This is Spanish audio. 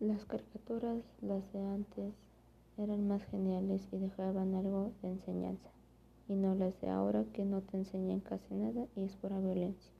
Las caricaturas, las de antes, eran más geniales y dejaban algo de enseñanza, y no las de ahora que no te enseñan casi nada y es pura violencia.